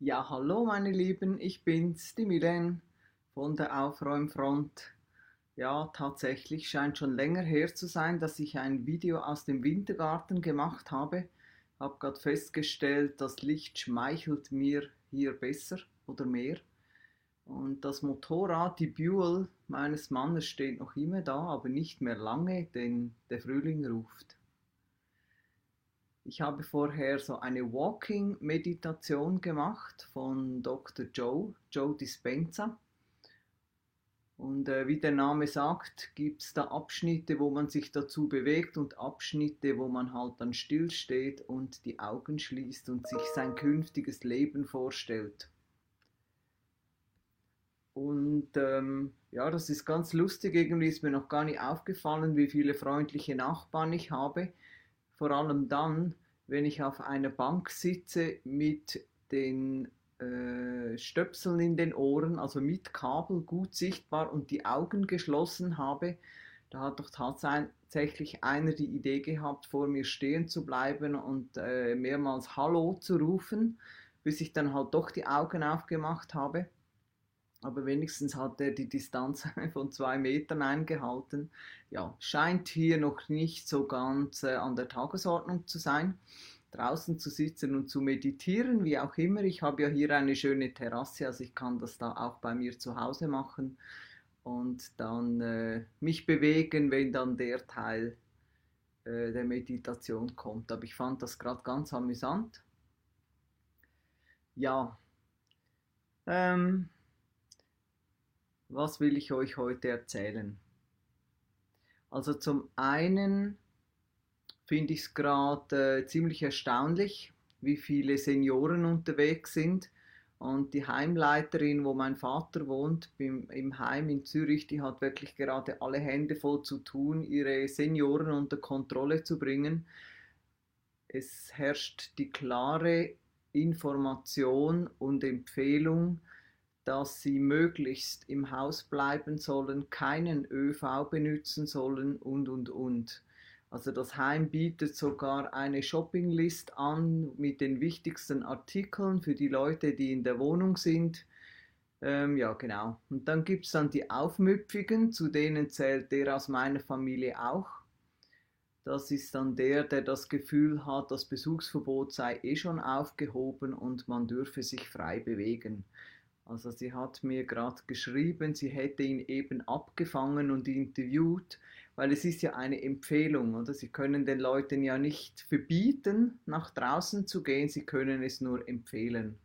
Ja, hallo meine Lieben, ich bin's, die Milen von der Aufräumfront. Ja, tatsächlich scheint schon länger her zu sein, dass ich ein Video aus dem Wintergarten gemacht habe. Hab gerade festgestellt, das Licht schmeichelt mir hier besser oder mehr. Und das Motorrad, die Buell meines Mannes steht noch immer da, aber nicht mehr lange, denn der Frühling ruft. Ich habe vorher so eine Walking-Meditation gemacht von Dr. Joe, Joe Dispenza. Und äh, wie der Name sagt, gibt es da Abschnitte, wo man sich dazu bewegt und Abschnitte, wo man halt dann stillsteht und die Augen schließt und sich sein künftiges Leben vorstellt. Und ähm, ja, das ist ganz lustig. Irgendwie ist mir noch gar nicht aufgefallen, wie viele freundliche Nachbarn ich habe vor allem dann, wenn ich auf einer Bank sitze mit den äh, Stöpseln in den Ohren, also mit Kabel gut sichtbar und die Augen geschlossen habe. Da hat doch tatsächlich einer die Idee gehabt, vor mir stehen zu bleiben und äh, mehrmals Hallo zu rufen, bis ich dann halt doch die Augen aufgemacht habe aber wenigstens hat er die Distanz von zwei Metern eingehalten. Ja, scheint hier noch nicht so ganz äh, an der Tagesordnung zu sein. Draußen zu sitzen und zu meditieren, wie auch immer. Ich habe ja hier eine schöne Terrasse, also ich kann das da auch bei mir zu Hause machen und dann äh, mich bewegen, wenn dann der Teil äh, der Meditation kommt. Aber ich fand das gerade ganz amüsant. Ja, ähm, was will ich euch heute erzählen? Also zum einen finde ich es gerade äh, ziemlich erstaunlich, wie viele Senioren unterwegs sind. Und die Heimleiterin, wo mein Vater wohnt, im, im Heim in Zürich, die hat wirklich gerade alle Hände voll zu tun, ihre Senioren unter Kontrolle zu bringen. Es herrscht die klare Information und Empfehlung, dass sie möglichst im Haus bleiben sollen, keinen ÖV benutzen sollen und, und, und. Also das Heim bietet sogar eine Shoppinglist an mit den wichtigsten Artikeln für die Leute, die in der Wohnung sind. Ähm, ja, genau. Und dann gibt es dann die Aufmüpfigen, zu denen zählt der aus meiner Familie auch. Das ist dann der, der das Gefühl hat, das Besuchsverbot sei eh schon aufgehoben und man dürfe sich frei bewegen. Also sie hat mir gerade geschrieben, sie hätte ihn eben abgefangen und interviewt, weil es ist ja eine Empfehlung, oder? Sie können den Leuten ja nicht verbieten, nach draußen zu gehen, sie können es nur empfehlen.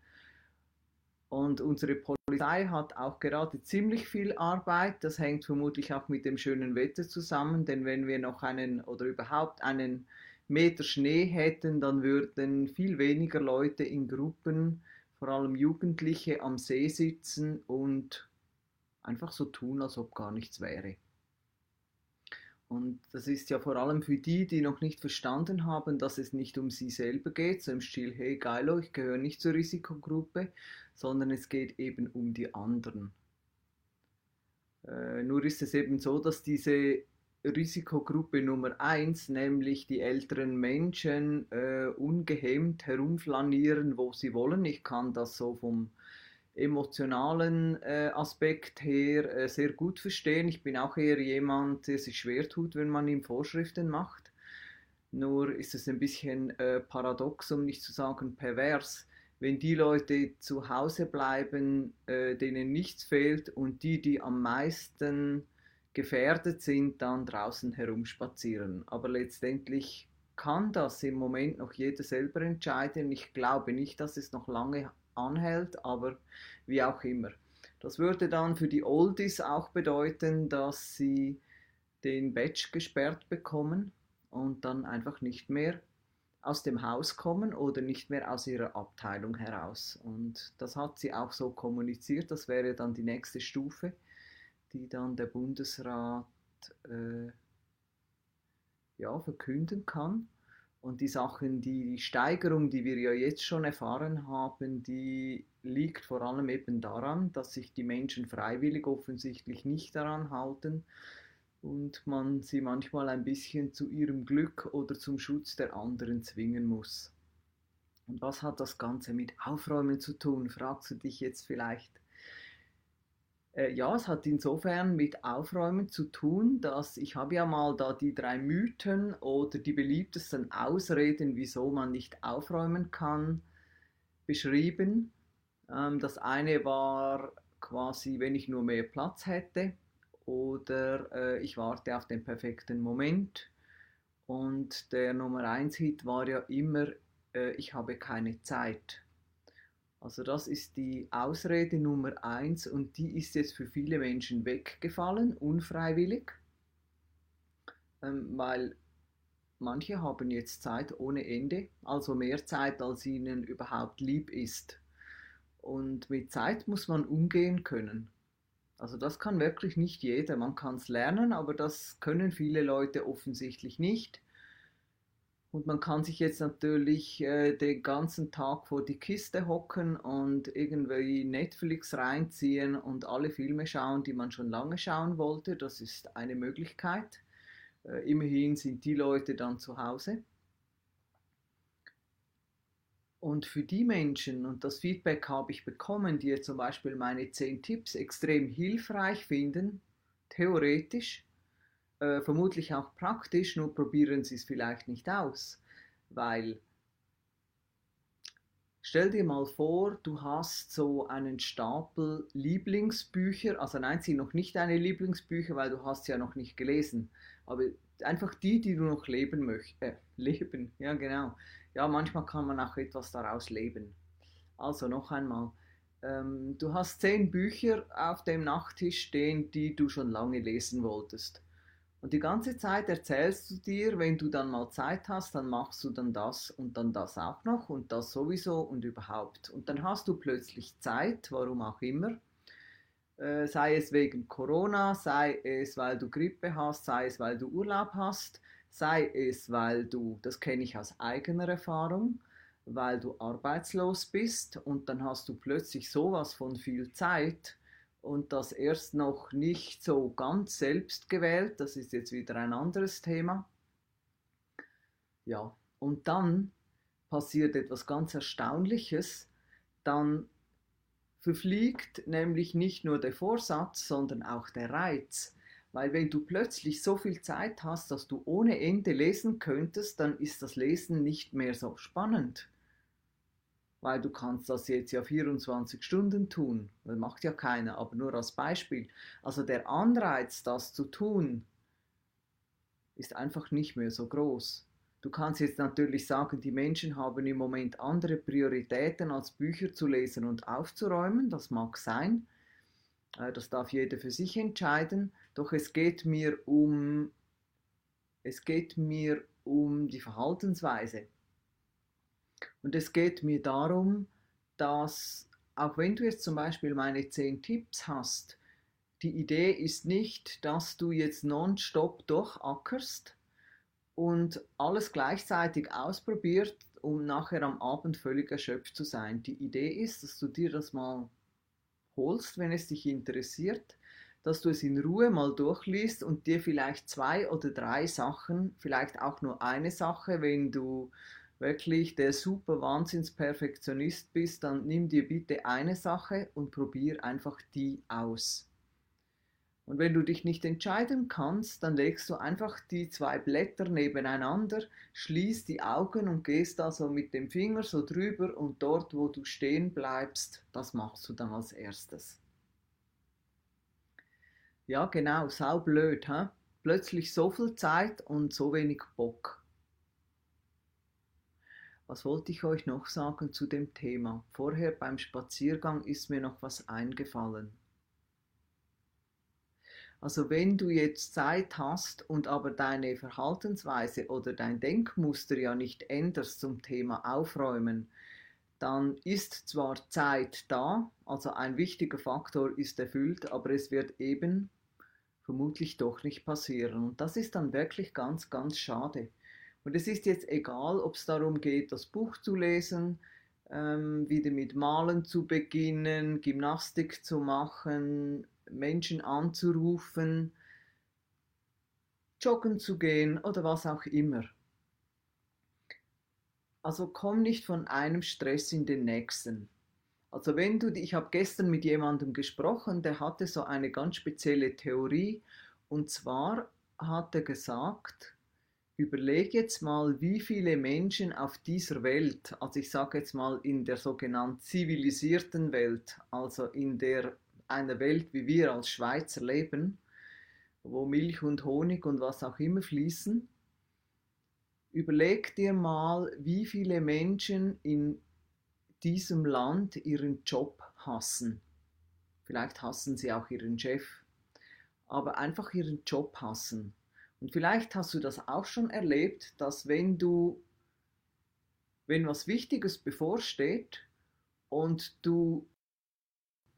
Und unsere Polizei hat auch gerade ziemlich viel Arbeit. Das hängt vermutlich auch mit dem schönen Wetter zusammen, denn wenn wir noch einen oder überhaupt einen Meter Schnee hätten, dann würden viel weniger Leute in Gruppen vor allem Jugendliche am See sitzen und einfach so tun, als ob gar nichts wäre. Und das ist ja vor allem für die, die noch nicht verstanden haben, dass es nicht um sie selber geht, so im Stil, hey geilo, ich gehöre nicht zur Risikogruppe, sondern es geht eben um die anderen. Äh, nur ist es eben so, dass diese Risikogruppe Nummer eins, nämlich die älteren Menschen, äh, ungehemmt herumflanieren, wo sie wollen. Ich kann das so vom emotionalen äh, Aspekt her äh, sehr gut verstehen. Ich bin auch eher jemand, der sich schwer tut, wenn man ihm Vorschriften macht. Nur ist es ein bisschen äh, paradox, um nicht zu sagen pervers, wenn die Leute zu Hause bleiben, äh, denen nichts fehlt und die, die am meisten gefährdet sind, dann draußen herumspazieren. Aber letztendlich kann das im Moment noch jeder selber entscheiden. Ich glaube nicht, dass es noch lange anhält, aber wie auch immer. Das würde dann für die Oldies auch bedeuten, dass sie den Badge gesperrt bekommen und dann einfach nicht mehr aus dem Haus kommen oder nicht mehr aus ihrer Abteilung heraus. Und das hat sie auch so kommuniziert, das wäre dann die nächste Stufe die dann der Bundesrat äh, ja, verkünden kann. Und die Sachen, die Steigerung, die wir ja jetzt schon erfahren haben, die liegt vor allem eben daran, dass sich die Menschen freiwillig offensichtlich nicht daran halten und man sie manchmal ein bisschen zu ihrem Glück oder zum Schutz der anderen zwingen muss. Und was hat das Ganze mit Aufräumen zu tun, fragst du dich jetzt vielleicht. Äh, ja, es hat insofern mit Aufräumen zu tun, dass ich habe ja mal da die drei Mythen oder die beliebtesten Ausreden, wieso man nicht aufräumen kann, beschrieben. Ähm, das eine war quasi, wenn ich nur mehr Platz hätte oder äh, ich warte auf den perfekten Moment. Und der Nummer 1 Hit war ja immer, äh, ich habe keine Zeit. Also das ist die Ausrede Nummer 1 und die ist jetzt für viele Menschen weggefallen, unfreiwillig, ähm, weil manche haben jetzt Zeit ohne Ende, also mehr Zeit, als ihnen überhaupt lieb ist. Und mit Zeit muss man umgehen können. Also das kann wirklich nicht jeder. Man kann es lernen, aber das können viele Leute offensichtlich nicht. Und man kann sich jetzt natürlich äh, den ganzen Tag vor die Kiste hocken und irgendwie Netflix reinziehen und alle Filme schauen, die man schon lange schauen wollte. Das ist eine Möglichkeit. Äh, immerhin sind die Leute dann zu Hause. Und für die Menschen, und das Feedback habe ich bekommen, die zum Beispiel meine 10 Tipps extrem hilfreich finden, theoretisch, äh, vermutlich auch praktisch, nur probieren sie es vielleicht nicht aus. Weil, stell dir mal vor, du hast so einen Stapel Lieblingsbücher, also nein, sie noch nicht deine Lieblingsbücher, weil du hast sie ja noch nicht gelesen, aber einfach die, die du noch leben möchtest, äh, leben, ja genau, ja, manchmal kann man auch etwas daraus leben. Also noch einmal, ähm, du hast zehn Bücher auf dem Nachttisch stehen, die du schon lange lesen wolltest. Und die ganze Zeit erzählst du dir, wenn du dann mal Zeit hast, dann machst du dann das und dann das auch noch und das sowieso und überhaupt. Und dann hast du plötzlich Zeit, warum auch immer. Äh, sei es wegen Corona, sei es weil du Grippe hast, sei es weil du Urlaub hast sei es, weil du, das kenne ich aus eigener Erfahrung, weil du arbeitslos bist und dann hast du plötzlich sowas von viel Zeit und das erst noch nicht so ganz selbst gewählt, das ist jetzt wieder ein anderes Thema. Ja, und dann passiert etwas ganz Erstaunliches, dann verfliegt nämlich nicht nur der Vorsatz, sondern auch der Reiz. Weil wenn du plötzlich so viel Zeit hast, dass du ohne Ende lesen könntest, dann ist das Lesen nicht mehr so spannend. Weil du kannst das jetzt ja 24 Stunden tun. Das macht ja keiner, aber nur als Beispiel. Also der Anreiz, das zu tun, ist einfach nicht mehr so groß. Du kannst jetzt natürlich sagen, die Menschen haben im Moment andere Prioritäten als Bücher zu lesen und aufzuräumen. Das mag sein. Äh, das darf jeder für sich entscheiden. Doch es geht mir um, es geht mir um die Verhaltensweise. Und es geht mir darum, dass auch wenn du jetzt zum Beispiel meine 10 Tipps hast, die Idee ist nicht, dass du jetzt nonstop durchackerst und alles gleichzeitig ausprobierst, um nachher am Abend völlig erschöpft zu sein. Die Idee ist, dass du dir das mal holst, wenn es dich interessiert, dass du es in Ruhe mal durchliest und dir vielleicht zwei oder drei Sachen, vielleicht auch nur eine Sache, wenn du wirklich der super Wahnsinnsperfektionist bist, dann nimm dir bitte eine Sache und probier einfach die aus. Und wenn du dich nicht entscheiden kannst, dann legst du einfach die zwei Blätter nebeneinander, schließt die Augen und gehst also mit dem Finger so drüber und dort, wo du stehen bleibst, das machst du dann als erstes. Ja, genau, sau blöd, hä? Plötzlich so viel Zeit und so wenig Bock. Was wollte ich euch noch sagen zu dem Thema? Vorher beim Spaziergang ist mir noch was eingefallen. Also wenn du jetzt Zeit hast und aber deine Verhaltensweise oder dein Denkmuster ja nicht änderst zum Thema Aufräumen, dann ist zwar Zeit da, also ein wichtiger Faktor ist erfüllt, aber es wird eben vermutlich doch nicht passieren. Und das ist dann wirklich ganz, ganz schade. Und es ist jetzt egal, ob es darum geht, das Buch zu lesen, ähm, wieder mit Malen zu beginnen, Gymnastik zu machen, Menschen anzurufen, joggen zu gehen oder was auch immer. Also komm nicht von einem Stress in den nächsten. Also wenn du, ich habe gestern mit jemandem gesprochen, der hatte so eine ganz spezielle Theorie und zwar hat er gesagt, überleg jetzt mal, wie viele Menschen auf dieser Welt, also ich sage jetzt mal in der sogenannten zivilisierten Welt, also in der einer Welt, wie wir als Schweizer leben, wo Milch und Honig und was auch immer fließen, Überleg dir mal, wie viele Menschen in diesem Land ihren Job hassen. Vielleicht hassen sie auch ihren Chef, aber einfach ihren Job hassen. Und vielleicht hast du das auch schon erlebt, dass wenn du, wenn was Wichtiges bevorsteht und du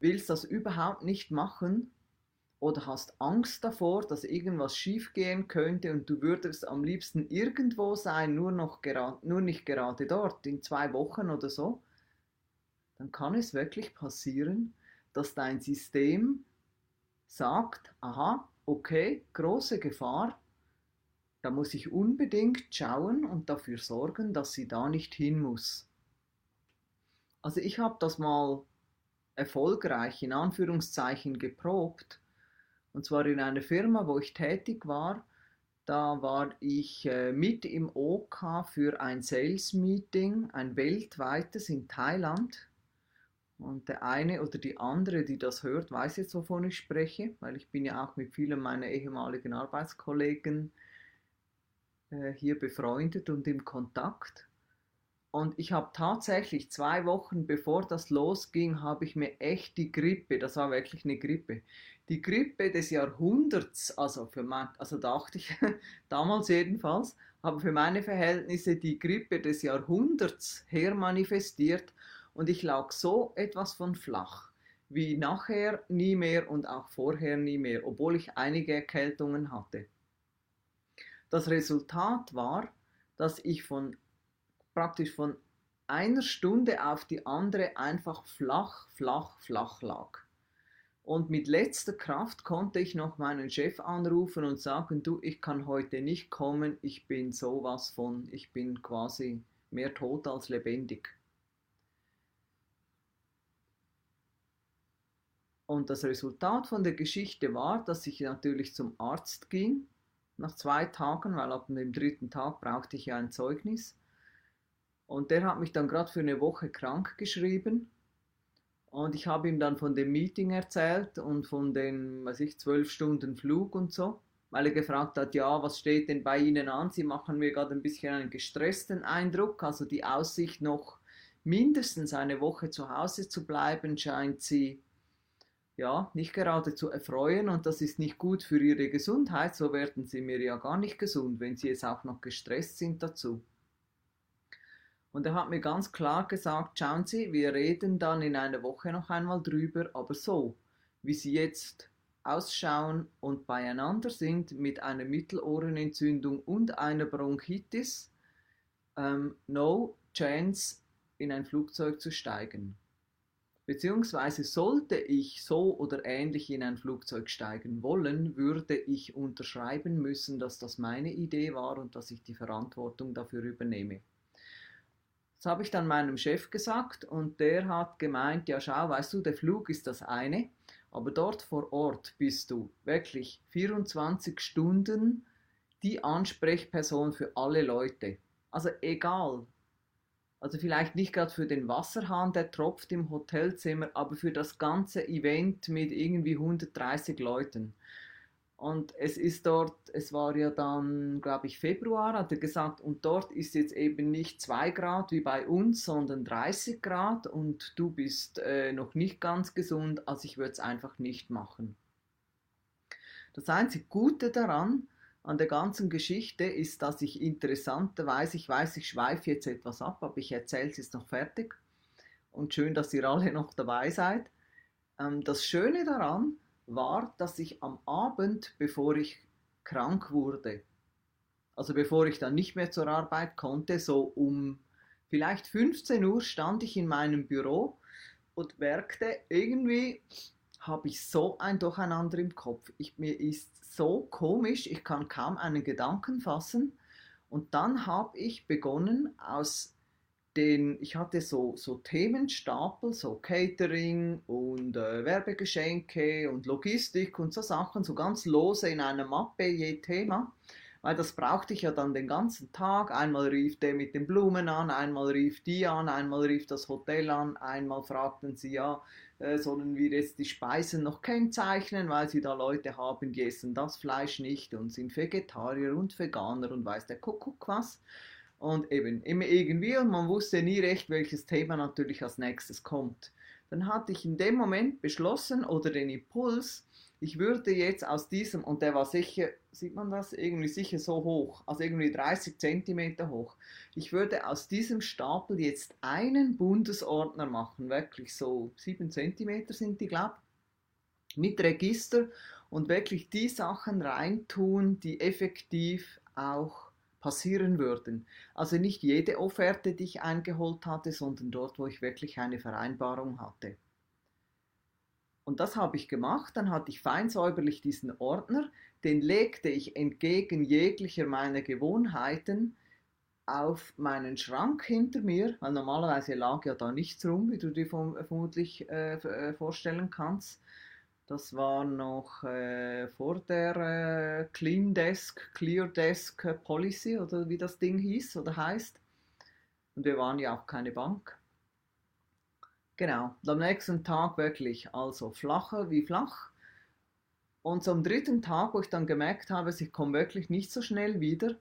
willst das überhaupt nicht machen, oder hast Angst davor, dass irgendwas schiefgehen könnte und du würdest am liebsten irgendwo sein, nur, noch nur nicht gerade dort, in zwei Wochen oder so, dann kann es wirklich passieren, dass dein System sagt, aha, okay, große Gefahr, da muss ich unbedingt schauen und dafür sorgen, dass sie da nicht hin muss. Also ich habe das mal erfolgreich in Anführungszeichen geprobt und zwar in einer Firma, wo ich tätig war. Da war ich äh, mit im OK für ein Sales Meeting, ein weltweites in Thailand. Und der eine oder die andere, die das hört, weiß jetzt, wovon ich spreche, weil ich bin ja auch mit vielen meiner ehemaligen Arbeitskollegen äh, hier befreundet und im Kontakt. Und ich habe tatsächlich zwei Wochen bevor das losging, habe ich mir echt die Grippe, das war wirklich eine Grippe, die Grippe des Jahrhunderts, also, für mein, also dachte ich damals jedenfalls, habe für meine Verhältnisse die Grippe des Jahrhunderts hermanifestiert und ich lag so etwas von flach wie nachher nie mehr und auch vorher nie mehr, obwohl ich einige Erkältungen hatte. Das Resultat war, dass ich von praktisch von einer Stunde auf die andere einfach flach, flach, flach lag. Und mit letzter Kraft konnte ich noch meinen Chef anrufen und sagen, du, ich kann heute nicht kommen, ich bin sowas von, ich bin quasi mehr tot als lebendig. Und das Resultat von der Geschichte war, dass ich natürlich zum Arzt ging, nach zwei Tagen, weil ab dem dritten Tag brauchte ich ja ein Zeugnis. Und der hat mich dann gerade für eine Woche krank geschrieben und ich habe ihm dann von dem Meeting erzählt und von den, weiß ich, zwölf Stunden Flug und so, weil er gefragt hat, ja, was steht denn bei Ihnen an? Sie machen mir gerade ein bisschen einen gestressten Eindruck, also die Aussicht noch mindestens eine Woche zu Hause zu bleiben, scheint Sie ja nicht gerade zu erfreuen und das ist nicht gut für Ihre Gesundheit, so werden Sie mir ja gar nicht gesund, wenn Sie jetzt auch noch gestresst sind dazu. Und er hat mir ganz klar gesagt, schauen Sie, wir reden dann in einer Woche noch einmal drüber, aber so, wie Sie jetzt ausschauen und beieinander sind mit einer Mittelohrenentzündung und einer Bronchitis, ähm, no chance in ein Flugzeug zu steigen. Beziehungsweise sollte ich so oder ähnlich in ein Flugzeug steigen wollen, würde ich unterschreiben müssen, dass das meine Idee war und dass ich die Verantwortung dafür übernehme. Das habe ich dann meinem Chef gesagt und der hat gemeint, ja schau, weißt du, der Flug ist das eine, aber dort vor Ort bist du wirklich 24 Stunden die Ansprechperson für alle Leute. Also egal. Also vielleicht nicht gerade für den Wasserhahn, der tropft im Hotelzimmer, aber für das ganze Event mit irgendwie 130 Leuten. Und es ist dort, es war ja dann, glaube ich, Februar, hat er gesagt, und dort ist jetzt eben nicht 2 Grad wie bei uns, sondern 30 Grad und du bist äh, noch nicht ganz gesund, also ich würde es einfach nicht machen. Das einzige Gute daran, an der ganzen Geschichte, ist, dass ich interessanterweise, ich weiß, ich schweife jetzt etwas ab, aber ich erzähle es jetzt noch fertig. Und schön, dass ihr alle noch dabei seid. Ähm, das Schöne daran war, dass ich am Abend, bevor ich krank wurde, also bevor ich dann nicht mehr zur Arbeit konnte, so um vielleicht 15 Uhr stand ich in meinem Büro und merkte, irgendwie habe ich so ein Durcheinander im Kopf. Ich, mir ist so komisch, ich kann kaum einen Gedanken fassen. Und dann habe ich begonnen, aus den, ich hatte so, so Themenstapel, so Catering und äh, Werbegeschenke und Logistik und so Sachen, so ganz lose in einer Mappe je Thema, weil das brauchte ich ja dann den ganzen Tag. Einmal rief der mit den Blumen an, einmal rief die an, einmal rief das Hotel an, einmal fragten sie ja, äh, sollen wir jetzt die Speisen noch kennzeichnen, weil sie da Leute haben, die essen das Fleisch nicht und sind Vegetarier und Veganer und weiß der Kuckuck was. Und eben immer irgendwie und man wusste nie recht, welches Thema natürlich als nächstes kommt. Dann hatte ich in dem Moment beschlossen oder den Impuls, ich würde jetzt aus diesem, und der war sicher, sieht man das, irgendwie sicher so hoch, also irgendwie 30 Zentimeter hoch, ich würde aus diesem Stapel jetzt einen Bundesordner machen, wirklich so 7 Zentimeter sind die, glaube mit Register und wirklich die Sachen reintun, die effektiv auch passieren würden. Also nicht jede Offerte, die ich eingeholt hatte, sondern dort, wo ich wirklich eine Vereinbarung hatte. Und das habe ich gemacht, dann hatte ich feinsäuberlich diesen Ordner, den legte ich entgegen jeglicher meiner Gewohnheiten auf meinen Schrank hinter mir, weil normalerweise lag ja da nichts rum, wie du dir vermutlich äh, äh, vorstellen kannst. Das war noch äh, vor der äh, Clean Desk, Clear Desk Policy oder wie das Ding hieß oder heißt. Und wir waren ja auch keine Bank. Genau, am nächsten Tag wirklich, also flacher wie flach. Und so am dritten Tag, wo ich dann gemerkt habe, ich komme wirklich nicht so schnell wieder,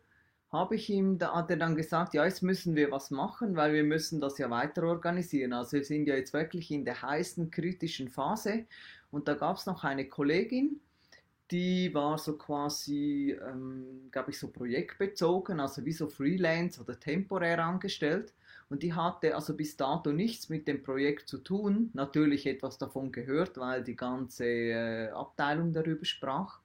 habe ich ihm, da hat er dann gesagt, ja, jetzt müssen wir was machen, weil wir müssen das ja weiter organisieren. Also wir sind ja jetzt wirklich in der heißen, kritischen Phase. Und da gab es noch eine Kollegin, die war so quasi, ähm, glaube ich, so projektbezogen, also wie so Freelance oder temporär angestellt. Und die hatte also bis dato nichts mit dem Projekt zu tun, natürlich etwas davon gehört, weil die ganze äh, Abteilung darüber sprach.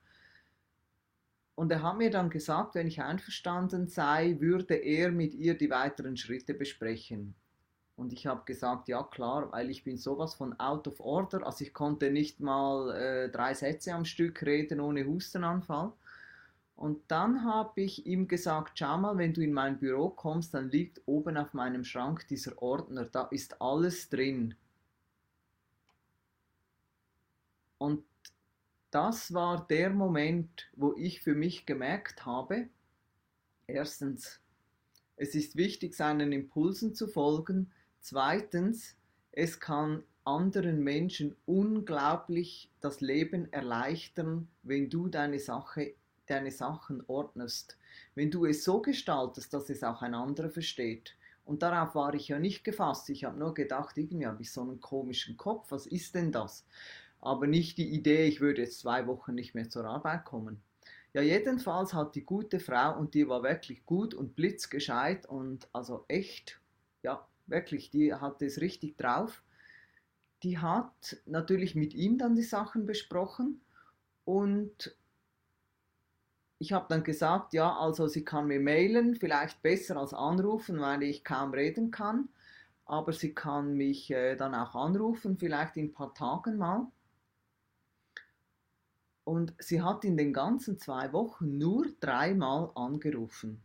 Und er hat mir dann gesagt, wenn ich einverstanden sei, würde er mit ihr die weiteren Schritte besprechen. Und ich habe gesagt, ja klar, weil ich bin sowas von out of order. Also ich konnte nicht mal äh, drei Sätze am Stück reden ohne Hustenanfall. Und dann habe ich ihm gesagt, schau mal, wenn du in mein Büro kommst, dann liegt oben auf meinem Schrank dieser Ordner, da ist alles drin. Und das war der Moment, wo ich für mich gemerkt habe, erstens, es ist wichtig, seinen Impulsen zu folgen. Zweitens, es kann anderen Menschen unglaublich das Leben erleichtern, wenn du deine Sache deine Sachen ordnest, wenn du es so gestaltest, dass es auch ein anderer versteht. Und darauf war ich ja nicht gefasst. Ich habe nur gedacht, irgendwie habe ich so einen komischen Kopf. Was ist denn das? aber nicht die Idee, ich würde jetzt zwei Wochen nicht mehr zur Arbeit kommen. Ja, jedenfalls hat die gute Frau, und die war wirklich gut und blitzgescheit und also echt, ja, wirklich, die hatte es richtig drauf. Die hat natürlich mit ihm dann die Sachen besprochen und ich habe dann gesagt, ja, also sie kann mir mailen, vielleicht besser als anrufen, weil ich kaum reden kann, aber sie kann mich äh, dann auch anrufen, vielleicht in ein paar Tagen mal. Und sie hat in den ganzen zwei Wochen nur dreimal angerufen.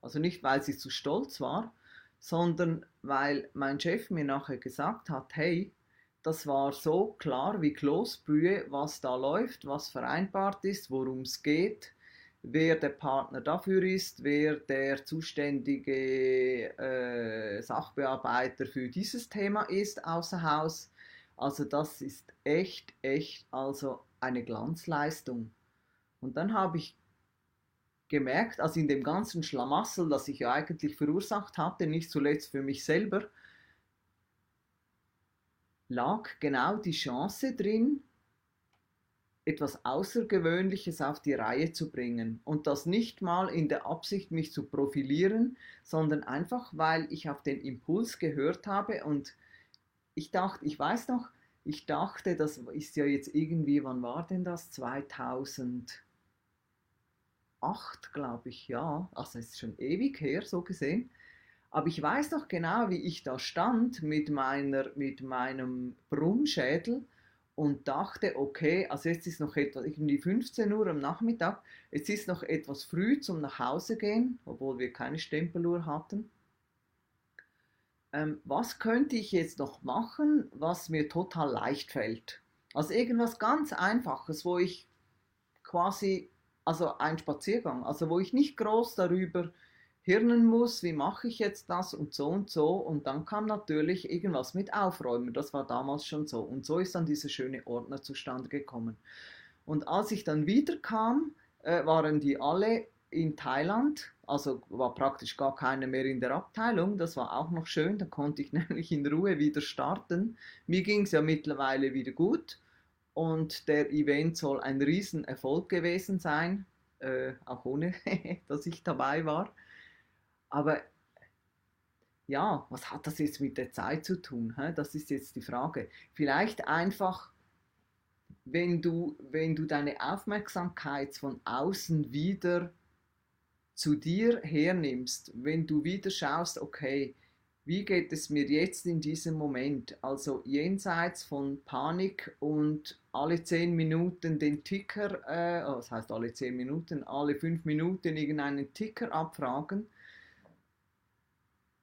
Also nicht, weil sie zu stolz war, sondern weil mein Chef mir nachher gesagt hat, hey, das war so klar wie Kloßbrühe, was da läuft, was vereinbart ist, worum es geht, wer der Partner dafür ist, wer der zuständige äh, Sachbearbeiter für dieses Thema ist außer Haus. Also das ist echt, echt, also eine Glanzleistung. Und dann habe ich gemerkt, also in dem ganzen Schlamassel, das ich ja eigentlich verursacht hatte, nicht zuletzt für mich selber, lag genau die Chance drin, etwas Außergewöhnliches auf die Reihe zu bringen. Und das nicht mal in der Absicht, mich zu profilieren, sondern einfach, weil ich auf den Impuls gehört habe und ich dachte, ich weiß noch, ich dachte, das ist ja jetzt irgendwie, wann war denn das? 2008, glaube ich, ja. Also es ist schon ewig her, so gesehen. Aber ich weiß noch genau, wie ich da stand mit, meiner, mit meinem Brummschädel und dachte, okay, also jetzt ist noch etwa irgendwie 15 Uhr am Nachmittag, es ist noch etwas früh zum nach Hause gehen, obwohl wir keine Stempeluhr hatten. ähm, was könnte ich jetzt noch machen, was mir total leicht fällt? Also irgendwas ganz Einfaches, wo ich quasi, also ein Spaziergang, also wo ich nicht groß darüber hirnen muss, wie mache ich jetzt das und so und so. Und dann kam natürlich irgendwas mit Aufräumen. Das war damals schon so. Und so ist dann dieser schöne Ordner zustande gekommen. Und als ich dann wiederkam, äh, waren die alle in Thailand, also war praktisch gar keiner mehr in der Abteilung. Das war auch noch schön, da konnte ich nämlich in Ruhe wieder starten. Mir ging es ja mittlerweile wieder gut und der Event soll ein Riesenerfolg gewesen sein, äh, auch ohne dass ich dabei war. Aber ja, was hat das jetzt mit der Zeit zu tun? Das ist jetzt die Frage. Vielleicht einfach, wenn du, wenn du deine Aufmerksamkeit von außen wieder zu dir hernimmst, wenn du wieder schaust, okay, wie geht es mir jetzt in diesem Moment? Also jenseits von Panik und alle zehn Minuten den Ticker, äh, oh, das heißt alle zehn Minuten, alle fünf Minuten irgendeinen Ticker abfragen,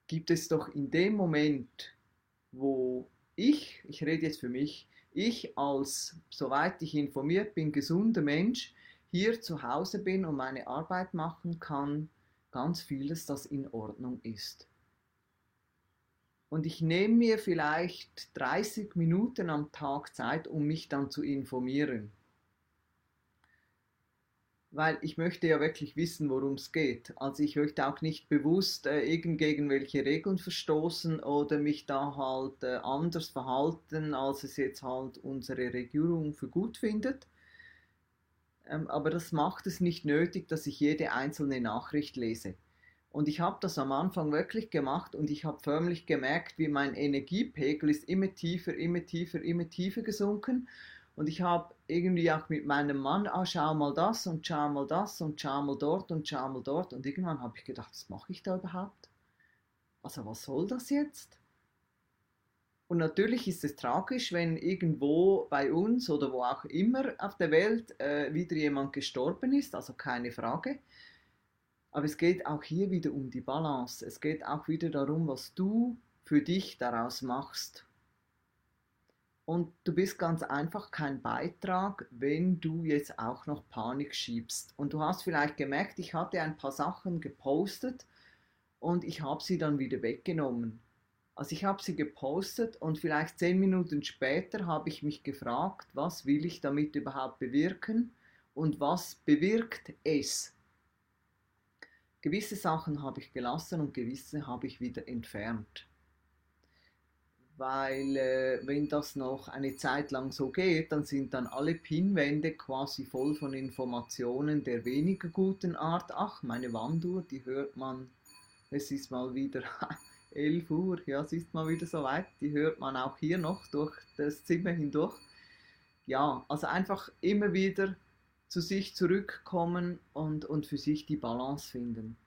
gibt es doch in dem Moment, wo ich, ich rede jetzt für mich, ich als, soweit ich informiert bin, gesunder Mensch, hier zu Hause bin und meine Arbeit machen kann, ganz vieles, das in Ordnung ist. Und ich nehme mir vielleicht 30 Minuten am Tag Zeit, um mich dann zu informieren weil ich möchte ja wirklich wissen, worum es geht. Also ich möchte auch nicht bewusst äh, irgend gegen welche Regeln verstoßen oder mich da halt äh, anders verhalten, als es jetzt halt unsere Regierung für gut findet. Ähm, aber das macht es nicht nötig, dass ich jede einzelne Nachricht lese. Und ich habe das am Anfang wirklich gemacht und ich habe förmlich gemerkt, wie mein Energiepegel ist immer tiefer, immer tiefer, immer tiefer gesunken. Und ich habe irgendwie auch mit meinem Mann, ah, schau mal das und schau mal das und schau mal dort und schau mal dort. Und irgendwann habe ich gedacht, was mache ich da überhaupt? Also was soll das jetzt? Und natürlich ist es tragisch, wenn irgendwo bei uns oder wo auch immer auf der Welt äh, wieder jemand gestorben ist, also keine Frage. Aber es geht auch hier wieder um die Balance. Es geht auch wieder darum, was du für dich daraus machst. Und du bist ganz einfach kein Beitrag, wenn du jetzt auch noch Panik schiebst. Und du hast vielleicht gemerkt, ich hatte ein paar Sachen gepostet und ich habe sie dann wieder weggenommen. Also ich habe sie gepostet und vielleicht zehn Minuten später habe ich mich gefragt, was will ich damit überhaupt bewirken und was bewirkt es. Gewisse Sachen habe ich gelassen und gewisse habe ich wieder entfernt weil äh, wenn das noch eine Zeit lang so geht, dann sind dann alle Pinwände quasi voll von Informationen der weniger guten Art. Ach, meine Wanduhr, die hört man, es ist mal wieder 11 Uhr, ja, es ist mal wieder soweit, die hört man auch hier noch durch das Zimmer hindurch. Ja, also einfach immer wieder zu sich zurückkommen und, und für sich die Balance finden.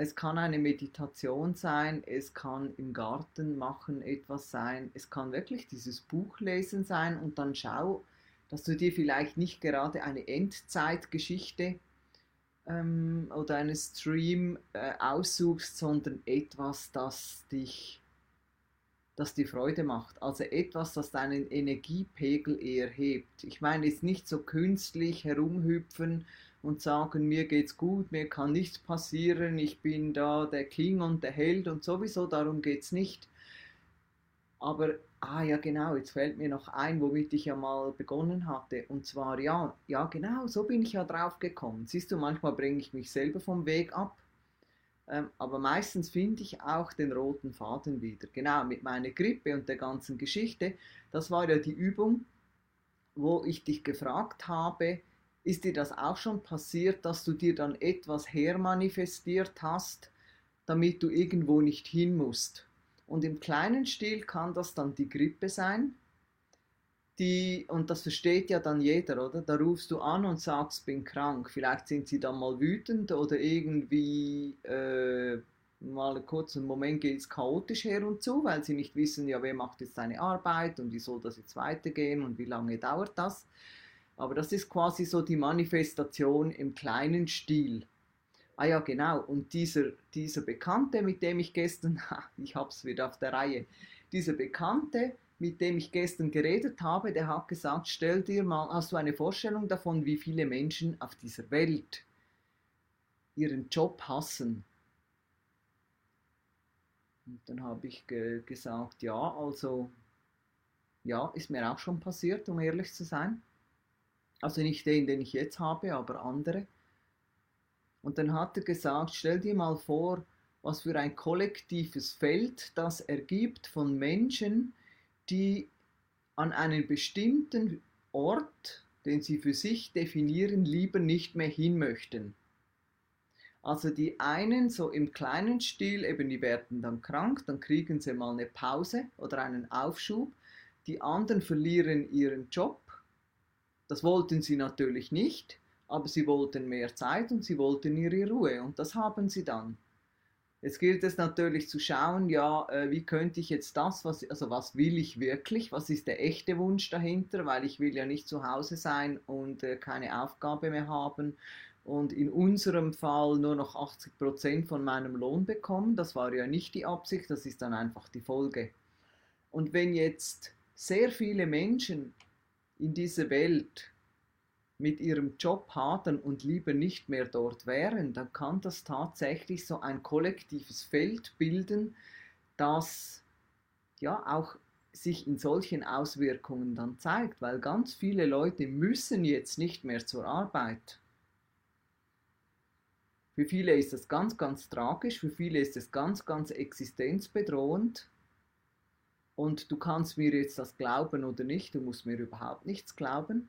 Es kann eine Meditation sein, es kann im Garten machen etwas sein, es kann wirklich dieses Buch lesen sein und dann schau, dass du dir vielleicht nicht gerade eine Endzeitgeschichte ähm, oder einen Stream äh, aussuchst, sondern etwas, das dich, das dir Freude macht. Also etwas, das deinen Energiepegel eher hebt. Ich meine jetzt nicht so künstlich herumhüpfen und sagen, mir geht's gut, mir kann nichts passieren, ich bin da der King und der Held und sowieso, darum geht's nicht. Aber, ah ja genau, jetzt fällt mir noch ein, womit ich ja mal begonnen hatte. Und zwar, ja, ja genau, so bin ich ja drauf gekommen. Siehst du, manchmal bringe ich mich selber vom Weg ab. Ähm, aber meistens finde ich auch den roten Faden wieder. Genau, mit meiner Grippe und der ganzen Geschichte. Das war ja die Übung, wo ich dich gefragt habe, ist dir das auch schon passiert, dass du dir dann etwas hermanifestiert hast, damit du irgendwo nicht hin musst? Und im kleinen Stil kann das dann die Grippe sein. Die, und das versteht ja dann jeder, oder? Da rufst du an und sagst, bin krank. Vielleicht sind sie dann mal wütend oder irgendwie äh, mal einen kurzen Moment geht es chaotisch her und zu, weil sie nicht wissen, ja, wer macht jetzt seine Arbeit und wie soll das jetzt weitergehen und wie lange dauert das. Aber das ist quasi so die Manifestation im kleinen Stil. Ah ja, genau. Und dieser, dieser Bekannte, mit dem ich gestern, ich hab's wieder auf der Reihe, dieser Bekannte, mit dem ich gestern geredet habe, der hat gesagt, stell dir mal, hast du eine Vorstellung davon, wie viele Menschen auf dieser Welt ihren Job hassen? Und dann habe ich ge gesagt, ja, also, ja, ist mir auch schon passiert, um ehrlich zu sein. Also nicht den, den ich jetzt habe, aber andere. Und dann hat er gesagt, stell dir mal vor, was für ein kollektives Feld das ergibt von Menschen, die an einen bestimmten Ort, den sie für sich definieren, lieber nicht mehr hin möchten. Also die einen so im kleinen Stil, eben die werden dann krank, dann kriegen sie mal eine Pause oder einen Aufschub. Die anderen verlieren ihren Job. Das wollten sie natürlich nicht, aber sie wollten mehr Zeit und sie wollten ihre Ruhe und das haben sie dann. Jetzt gilt es natürlich zu schauen, ja, äh, wie könnte ich jetzt das, was, also was will ich wirklich, was ist der echte Wunsch dahinter, weil ich will ja nicht zu Hause sein und äh, keine Aufgabe mehr haben und in unserem Fall nur noch 80 Prozent von meinem Lohn bekommen. Das war ja nicht die Absicht, das ist dann einfach die Folge. Und wenn jetzt sehr viele Menschen in dieser Welt mit ihrem Job hadern und lieber nicht mehr dort wären, dann kann das tatsächlich so ein kollektives Feld bilden, das ja auch sich in solchen Auswirkungen dann zeigt, weil ganz viele Leute müssen jetzt nicht mehr zur Arbeit. Für viele ist das ganz, ganz tragisch, für viele ist es ganz, ganz existenzbedrohend. Und du kannst mir jetzt das glauben oder nicht, du musst mir überhaupt nichts glauben.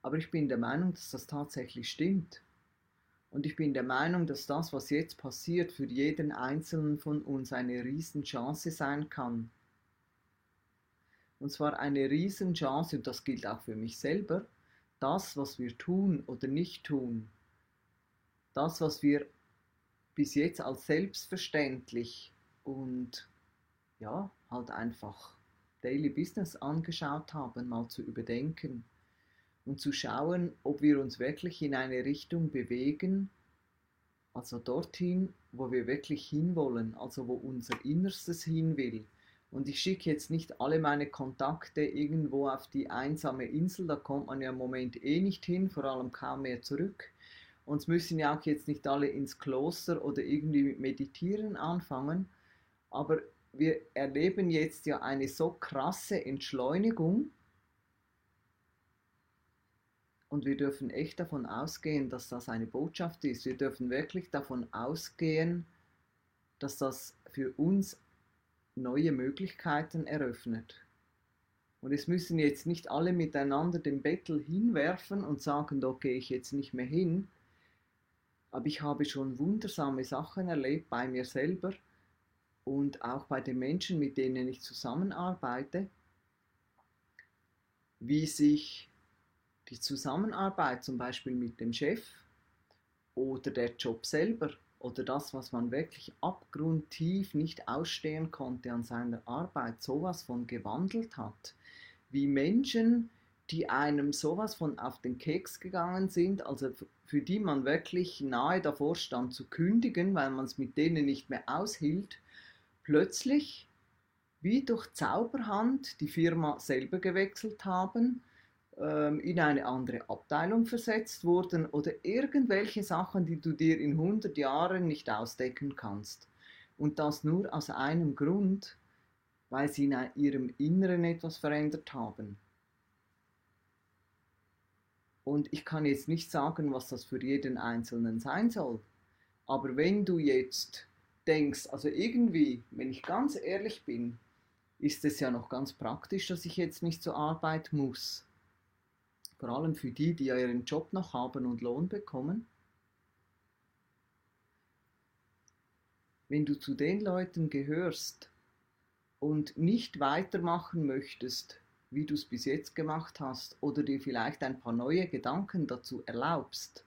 Aber ich bin der Meinung, dass das tatsächlich stimmt. Und ich bin der Meinung, dass das, was jetzt passiert, für jeden Einzelnen von uns eine Riesenchance sein kann. Und zwar eine Riesenchance, und das gilt auch für mich selber, das, was wir tun oder nicht tun, das, was wir bis jetzt als selbstverständlich und ja, halt einfach Daily Business angeschaut haben, mal zu überdenken und zu schauen, ob wir uns wirklich in eine Richtung bewegen, also dorthin, wo wir wirklich hinwollen, also wo unser Innerstes hin will. Und ich schicke jetzt nicht alle meine Kontakte irgendwo auf die einsame Insel, da kommt man ja im Moment eh nicht hin, vor allem kaum mehr zurück. Und es müssen ja auch jetzt nicht alle ins Kloster oder irgendwie mit Meditieren anfangen, aber wir erleben jetzt ja eine so krasse Entschleunigung und wir dürfen echt davon ausgehen, dass das eine Botschaft ist. Wir dürfen wirklich davon ausgehen, dass das für uns neue Möglichkeiten eröffnet. Und es müssen jetzt nicht alle miteinander den Bettel hinwerfen und sagen, da gehe ich jetzt nicht mehr hin. Aber ich habe schon wundersame Sachen erlebt bei mir selber und auch bei den Menschen, mit denen ich zusammenarbeite, wie sich die Zusammenarbeit zum Beispiel mit dem Chef oder der Job selber oder das, was man wirklich abgrundtief nicht ausstehen konnte an seiner Arbeit, sowas von gewandelt hat. Wie Menschen, die einem sowas von auf den Keks gegangen sind, also für die man wirklich nahe davor stand zu kündigen, weil man es mit denen nicht mehr aushielt, plötzlich wie durch Zauberhand die Firma selber gewechselt haben, ähm, in eine andere Abteilung versetzt wurden oder irgendwelche Sachen, die du dir in 100 Jahren nicht ausdecken kannst. Und das nur aus einem Grund, weil sie in ihrem Inneren etwas verändert haben. Und ich kann jetzt nicht sagen, was das für jeden Einzelnen sein soll. Aber wenn du jetzt denkst, also irgendwie, wenn ich ganz ehrlich bin, ist es ja noch ganz praktisch, dass ich jetzt nicht zur Arbeit muss vor allem für die, die ja ihren Job noch haben und Lohn bekommen. Wenn du zu den Leuten gehörst und nicht weitermachen möchtest, wie du es bis jetzt gemacht hast, oder dir vielleicht ein paar neue Gedanken dazu erlaubst,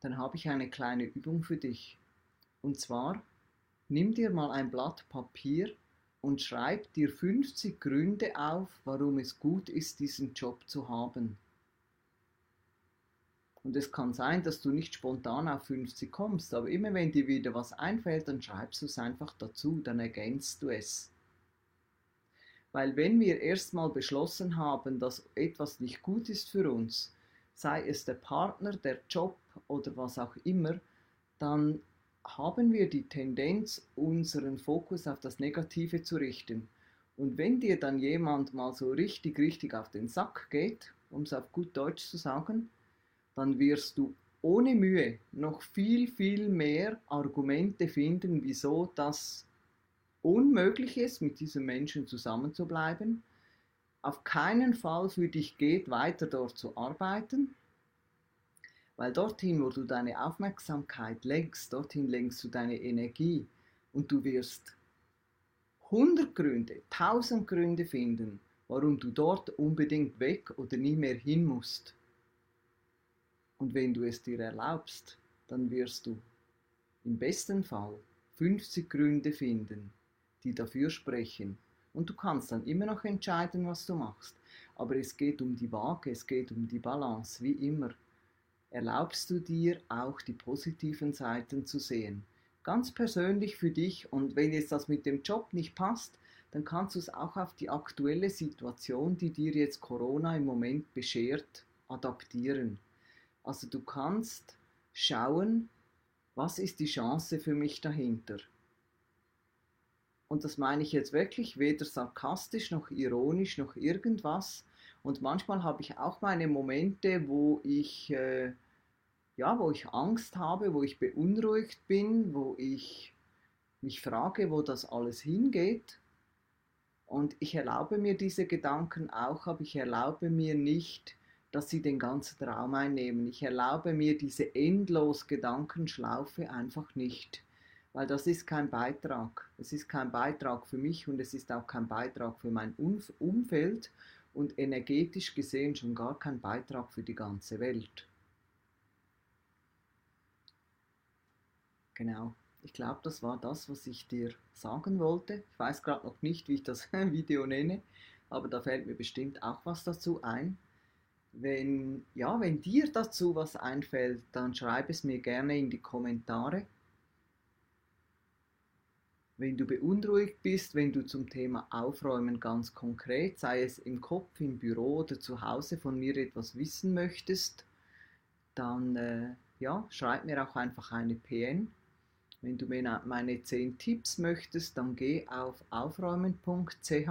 dann habe ich eine kleine Übung für dich. Und zwar, nimm dir mal ein Blatt Papier und schreib dir 50 Gründe auf, warum es gut ist, diesen Job zu haben. Und es kann sein, dass du nicht spontan auf 50 kommst, aber immer wenn dir wieder was einfällt, dann schreibst du es einfach dazu, dann ergänzt du es. Weil wenn wir erstmal beschlossen haben, dass etwas nicht gut ist für uns, sei es der Partner, der Job oder was auch immer, dann haben wir die Tendenz, unseren Fokus auf das Negative zu richten. Und wenn dir dann jemand mal so richtig, richtig auf den Sack geht, um es auf gut Deutsch zu sagen, dann wirst du ohne Mühe noch viel, viel mehr Argumente finden, wieso das unmöglich ist, mit diesem Menschen zusammenzubleiben, auf keinen Fall für dich geht, weiter dort zu arbeiten, weil dorthin, wo du deine Aufmerksamkeit lenkst, dorthin lenkst du deine Energie und du wirst 100 Gründe, 1000 Gründe finden, warum du dort unbedingt weg oder nie mehr hin musst. Und wenn du es dir erlaubst, dann wirst du im besten Fall 50 Gründe finden, die dafür sprechen. Und du kannst dann immer noch entscheiden, was du machst. Aber es geht um die Waage, es geht um die Balance, wie immer. Erlaubst du dir auch die positiven Seiten zu sehen ganz persönlich für dich und wenn jetzt das mit dem Job nicht passt, dann kannst du es auch auf die aktuelle Situation, die dir jetzt Corona im Moment beschert, adaptieren. Also du kannst schauen, was ist die Chance für mich dahinter. Und das meine ich jetzt wirklich weder sarkastisch noch ironisch noch irgendwas. Und manchmal habe ich auch meine Momente, wo ich äh, ja, wo ich Angst habe, wo ich beunruhigt bin, wo ich mich frage, wo das alles hingeht. Und ich erlaube mir diese Gedanken auch, aber ich erlaube mir nicht, dass sie den ganzen Raum einnehmen. Ich erlaube mir diese endlos Gedankenschlaufe einfach nicht, weil das ist kein Beitrag. Es ist kein Beitrag für mich und es ist auch kein Beitrag für mein Umfeld und energetisch gesehen schon gar kein Beitrag für die ganze Welt. Genau. Ich glaube, das war das, was ich dir sagen wollte. Ich weiß gerade noch nicht, wie ich das Video nenne, aber da fällt mir bestimmt auch was dazu ein. Wenn, ja, wenn dir dazu was einfällt, dann schreib es mir gerne in die Kommentare. Wenn du beunruhigt bist, wenn du zum Thema Aufräumen ganz konkret, sei es im Kopf, im Büro oder zu Hause von mir etwas wissen möchtest, dann äh, ja, schreib mir auch einfach eine PN wenn du mir meine 10 Tipps möchtest, dann geh auf aufräumen.ch.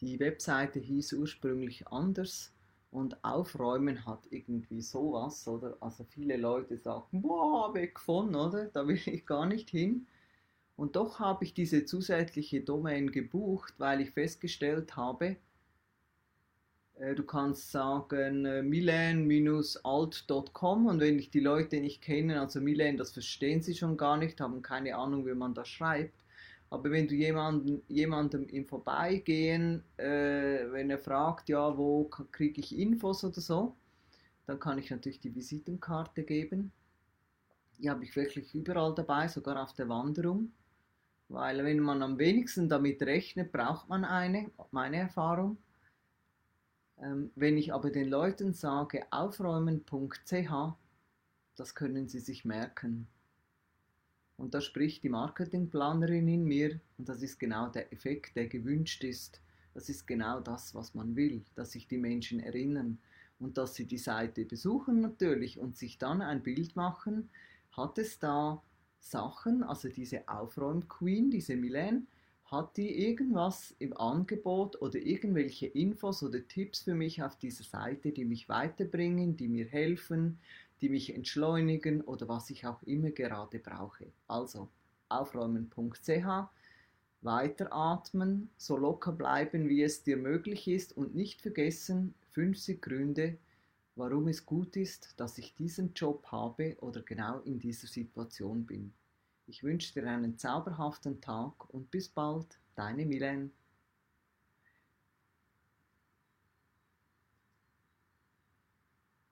Die Webseite hieß ursprünglich anders und Aufräumen hat irgendwie sowas, oder? Also viele Leute sagen, boah, weg von, oder? Da will ich gar nicht hin. Und doch habe ich diese zusätzliche Domain gebucht, weil ich festgestellt habe, äh, du kannst sagen äh, milan-alt.com und wenn ich die Leute nicht kenne, also Milan, das verstehen sie schon gar nicht, haben keine Ahnung, wie man das schreibt. Aber wenn du jemanden, jemandem im Vorbeigehen, äh, wenn er fragt, ja, wo kriege ich Infos oder so, dann kann ich natürlich die Visitenkarte geben. Die habe ich wirklich überall dabei, sogar auf der Wanderung. Weil wenn man am wenigsten damit rechnet, braucht man eine, meine Erfahrung. Ähm, wenn ich aber den Leuten sage aufräumen.ch, das können sie sich merken. Und da spricht die Marketingplanerin in mir und das ist genau der Effekt, der gewünscht ist. Das ist genau das, was man will, dass sich die Menschen erinnern und dass sie die Seite besuchen natürlich und sich dann ein Bild machen, hat es da Sachen, also diese Aufräumqueen, diese Milene, hat die irgendwas im Angebot oder irgendwelche Infos oder Tipps für mich auf dieser Seite, die mich weiterbringen, die mir helfen, die mich entschleunigen oder was ich auch immer gerade brauche. Also aufräumen.ch, weiteratmen, so locker bleiben, wie es dir möglich ist und nicht vergessen 50 Gründe, warum es gut ist, dass ich diesen Job habe oder genau in dieser Situation bin. Ich wünsche dir einen zauberhaften Tag und bis bald, deine Milen.